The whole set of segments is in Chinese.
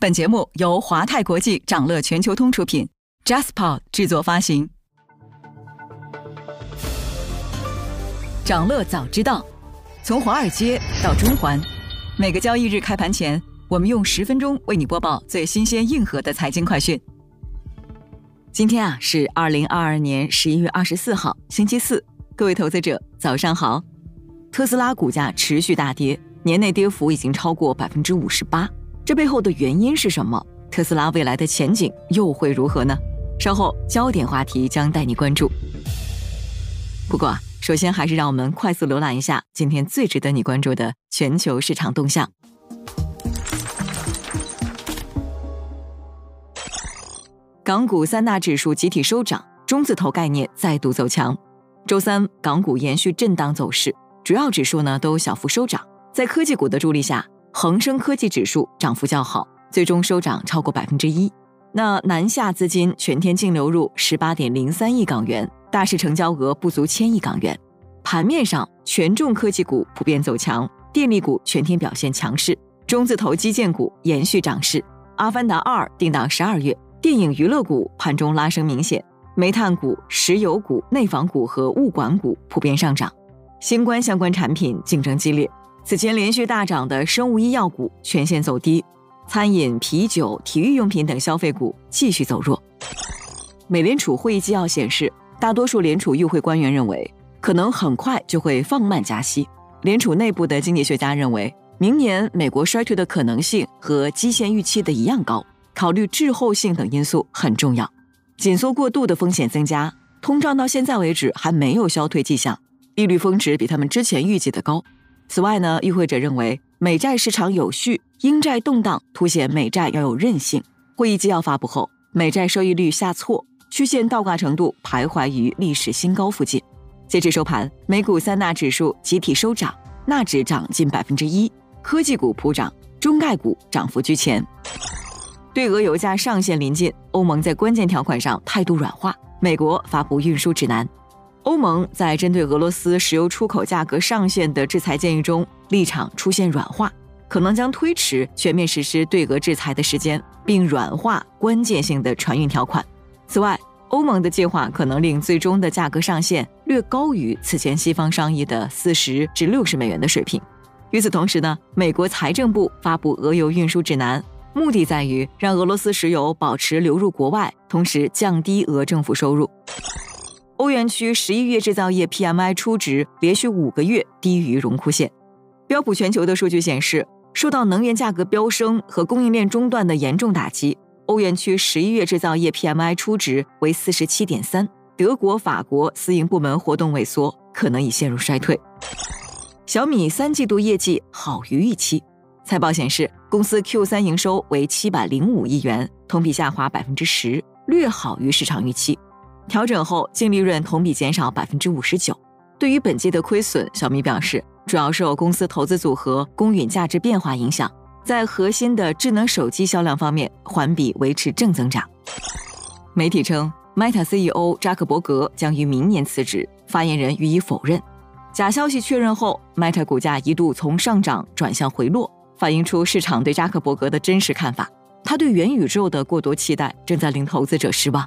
本节目由华泰国际掌乐全球通出品，Jaspa 制作发行。掌乐早知道，从华尔街到中环，每个交易日开盘前，我们用十分钟为你播报最新鲜、硬核的财经快讯。今天啊是二零二二年十一月二十四号，星期四，各位投资者早上好。特斯拉股价持续大跌，年内跌幅已经超过百分之五十八。这背后的原因是什么？特斯拉未来的前景又会如何呢？稍后焦点话题将带你关注。不过啊，首先还是让我们快速浏览一下今天最值得你关注的全球市场动向。港股三大指数集体收涨，中字头概念再度走强。周三港股延续震荡走势，主要指数呢都小幅收涨，在科技股的助力下。恒生科技指数涨幅较好，最终收涨超过百分之一。那南下资金全天净流入十八点零三亿港元，大市成交额不足千亿港元。盘面上，权重科技股普遍走强，电力股全天表现强势，中字头基建股延续涨势。阿凡达二定档十二月，电影娱乐股盘中拉升明显，煤炭股、石油股、内房股和物管股普遍上涨。新冠相关产品竞争激烈。此前连续大涨的生物医药股全线走低，餐饮、啤酒、体育用品等消费股继续走弱。美联储会议纪要显示，大多数联储议会官员认为，可能很快就会放慢加息。联储内部的经济学家认为，明年美国衰退的可能性和基线预期的一样高，考虑滞后性等因素很重要。紧缩过度的风险增加，通胀到现在为止还没有消退迹象，利率峰值比他们之前预计的高。此外呢，与会者认为美债市场有序，英债动荡凸显美债要有韧性。会议纪要发布后，美债收益率下挫，曲线倒挂程度徘徊于历史新高附近。截至收盘，美股三大指数集体收涨，纳指涨近百分之一，科技股普涨，中概股涨幅居前。对俄油价上限临近，欧盟在关键条款上态度软化，美国发布运输指南。欧盟在针对俄罗斯石油出口价格上限的制裁建议中，立场出现软化，可能将推迟全面实施对俄制裁的时间，并软化关键性的船运条款。此外，欧盟的计划可能令最终的价格上限略高于此前西方商议的四十至六十美元的水平。与此同时呢，美国财政部发布俄油运输指南，目的在于让俄罗斯石油保持流入国外，同时降低俄政府收入。欧元区十一月制造业 PMI 初值连续五个月低于荣枯线。标普全球的数据显示，受到能源价格飙升和供应链中断的严重打击，欧元区十一月制造业 PMI 初值为四十七点三。德国、法国私营部门活动萎缩，可能已陷入衰退。小米三季度业绩好于预期，财报显示，公司 Q 三营收为七百零五亿元，同比下滑百分之十，略好于市场预期。调整后净利润同比减少百分之五十九。对于本季的亏损，小米表示主要受公司投资组合公允价值变化影响，在核心的智能手机销量方面环比维持正增长。媒体称，Meta CEO 扎克伯格将于明年辞职，发言人予以否认。假消息确认后，Meta 股价一度从上涨转向回落，反映出市场对扎克伯格的真实看法。他对元宇宙的过多期待正在令投资者失望。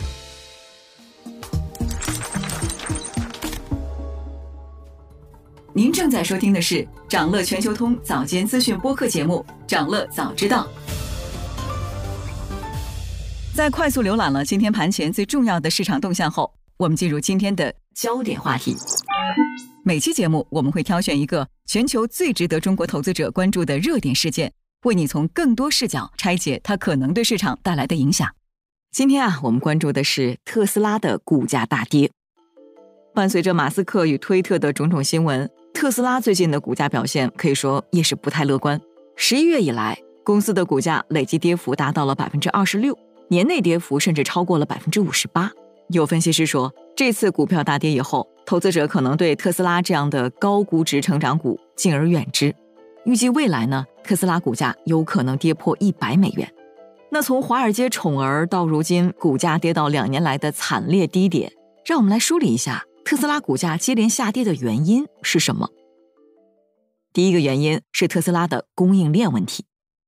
您正在收听的是长乐全球通早间资讯播客节目《长乐早知道》。在快速浏览了今天盘前最重要的市场动向后，我们进入今天的焦点话题。每期节目我们会挑选一个全球最值得中国投资者关注的热点事件，为你从更多视角拆解它可能对市场带来的影响。今天啊，我们关注的是特斯拉的股价大跌，伴随着马斯克与推特的种种新闻。特斯拉最近的股价表现可以说也是不太乐观。十一月以来，公司的股价累计跌幅达到了百分之二十六，年内跌幅甚至超过了百分之五十八。有分析师说，这次股票大跌以后，投资者可能对特斯拉这样的高估值成长股敬而远之。预计未来呢，特斯拉股价有可能跌破一百美元。那从华尔街宠儿到如今股价跌到两年来的惨烈低点，让我们来梳理一下特斯拉股价接连下跌的原因是什么。第一个原因是特斯拉的供应链问题。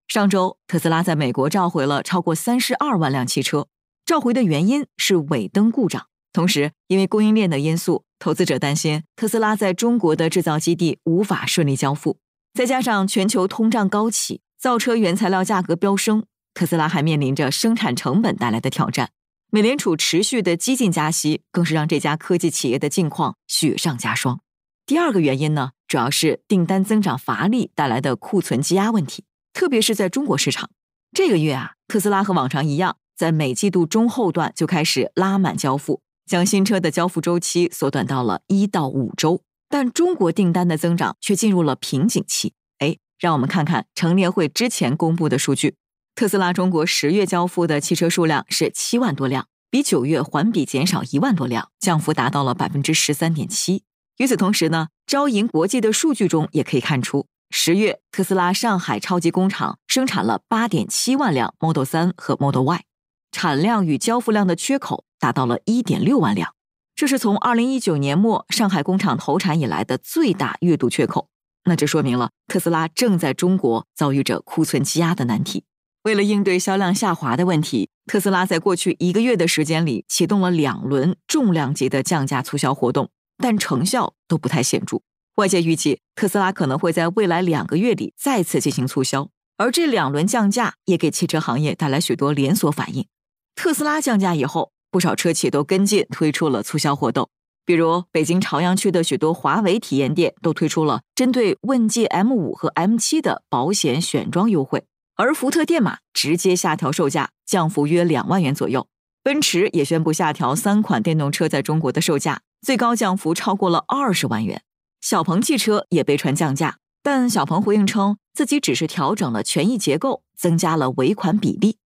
上周，特斯拉在美国召回了超过三十二万辆汽车，召回的原因是尾灯故障。同时，因为供应链的因素，投资者担心特斯拉在中国的制造基地无法顺利交付。再加上全球通胀高企，造车原材料价格飙升，特斯拉还面临着生产成本带来的挑战。美联储持续的激进加息，更是让这家科技企业的境况雪上加霜。第二个原因呢，主要是订单增长乏力带来的库存积压问题，特别是在中国市场。这个月啊，特斯拉和往常一样，在每季度中后段就开始拉满交付，将新车的交付周期缩短到了一到五周。但中国订单的增长却进入了瓶颈期。哎，让我们看看成年会之前公布的数据：特斯拉中国十月交付的汽车数量是七万多辆，比九月环比减少一万多辆，降幅达到了百分之十三点七。与此同时呢，招银国际的数据中也可以看出，十月特斯拉上海超级工厂生产了八点七万辆 Model 三和 Model Y，产量与交付量的缺口达到了一点六万辆。这是从二零一九年末上海工厂投产以来的最大月度缺口。那这说明了特斯拉正在中国遭遇着库存积压的难题。为了应对销量下滑的问题，特斯拉在过去一个月的时间里启动了两轮重量级的降价促销活动，但成效都不太显著。外界预计特斯拉可能会在未来两个月里再次进行促销，而这两轮降价也给汽车行业带来许多连锁反应。特斯拉降价以后。不少车企都跟进推出了促销活动，比如北京朝阳区的许多华为体验店都推出了针对问界 M5 和 M7 的保险选装优惠，而福特电马直接下调售价，降幅约两万元左右。奔驰也宣布下调三款电动车在中国的售价，最高降幅超过了二十万元。小鹏汽车也被传降价，但小鹏回应称自己只是调整了权益结构，增加了尾款比例。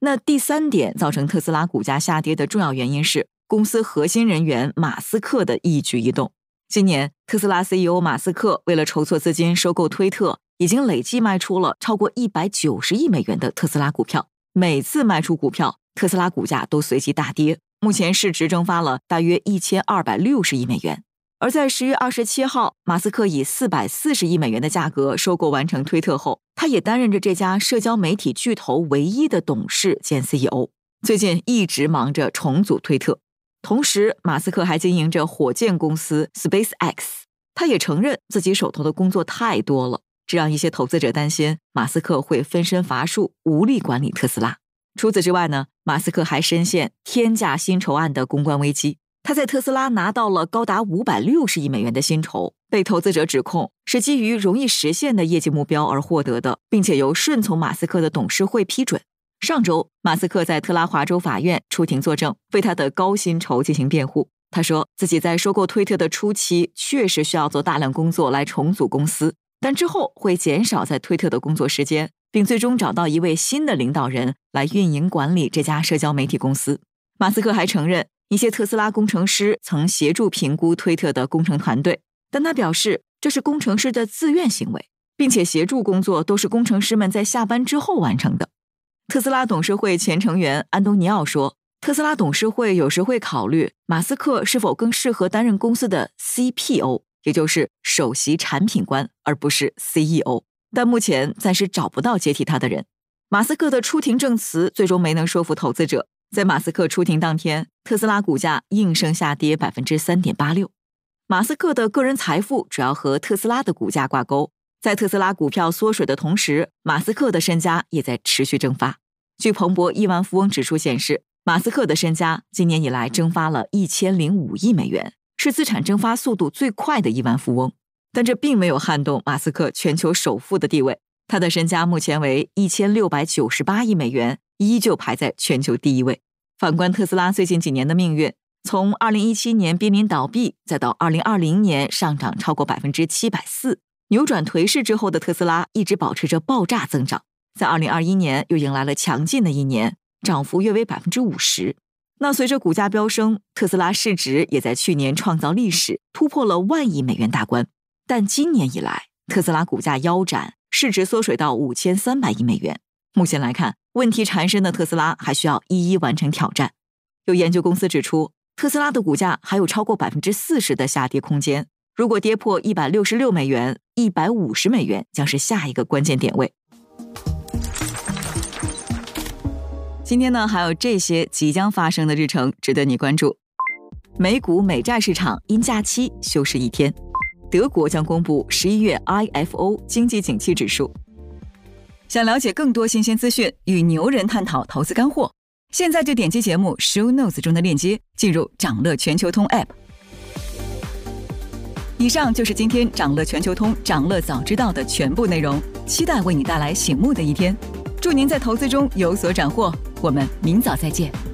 那第三点造成特斯拉股价下跌的重要原因是公司核心人员马斯克的一举一动。今年，特斯拉 CEO 马斯克为了筹措资金收购推特，已经累计卖出了超过一百九十亿美元的特斯拉股票。每次卖出股票，特斯拉股价都随即大跌，目前市值蒸发了大约一千二百六十亿美元。而在十月二十七号，马斯克以四百四十亿美元的价格收购完成推特后，他也担任着这家社交媒体巨头唯一的董事兼 CEO。最近一直忙着重组推特，同时马斯克还经营着火箭公司 SpaceX。他也承认自己手头的工作太多了，这让一些投资者担心马斯克会分身乏术，无力管理特斯拉。除此之外呢，马斯克还深陷天价薪酬案的公关危机。他在特斯拉拿到了高达五百六十亿美元的薪酬，被投资者指控是基于容易实现的业绩目标而获得的，并且由顺从马斯克的董事会批准。上周，马斯克在特拉华州法院出庭作证，为他的高薪酬进行辩护。他说自己在收购推特的初期确实需要做大量工作来重组公司，但之后会减少在推特的工作时间，并最终找到一位新的领导人来运营管理这家社交媒体公司。马斯克还承认。一些特斯拉工程师曾协助评估推特的工程团队，但他表示这是工程师的自愿行为，并且协助工作都是工程师们在下班之后完成的。特斯拉董事会前成员安东尼奥说：“特斯拉董事会有时会考虑马斯克是否更适合担任公司的 CPO，也就是首席产品官，而不是 CEO。但目前暂时找不到接替他的人。”马斯克的出庭证词最终没能说服投资者。在马斯克出庭当天，特斯拉股价应声下跌百分之三点八六。马斯克的个人财富主要和特斯拉的股价挂钩，在特斯拉股票缩水的同时，马斯克的身家也在持续蒸发。据彭博亿万富翁指数显示，马斯克的身家今年以来蒸发了一千零五亿美元，是资产蒸发速度最快的亿万富翁。但这并没有撼动马斯克全球首富的地位，他的身家目前为一千六百九十八亿美元。依旧排在全球第一位。反观特斯拉最近几年的命运，从2017年濒临倒闭，再到2020年上涨超过百分之七百四，扭转颓势之后的特斯拉一直保持着爆炸增长。在二零二一年又迎来了强劲的一年，涨幅约为百分之五十。那随着股价飙升，特斯拉市值也在去年创造历史，突破了万亿美元大关。但今年以来，特斯拉股价腰斩，市值缩水到五千三百亿美元。目前来看，问题缠身的特斯拉还需要一一完成挑战。有研究公司指出，特斯拉的股价还有超过百分之四十的下跌空间。如果跌破一百六十六美元，一百五十美元将是下一个关键点位。今天呢，还有这些即将发生的日程值得你关注：美股美债市场因假期休市一天；德国将公布十一月 IFO 经济景气指数。想了解更多新鲜资讯，与牛人探讨投资干货，现在就点击节目 Show Notes 中的链接，进入掌乐全球通 App。以上就是今天掌乐全球通掌乐早知道的全部内容，期待为你带来醒目的一天。祝您在投资中有所斩获。我们明早再见。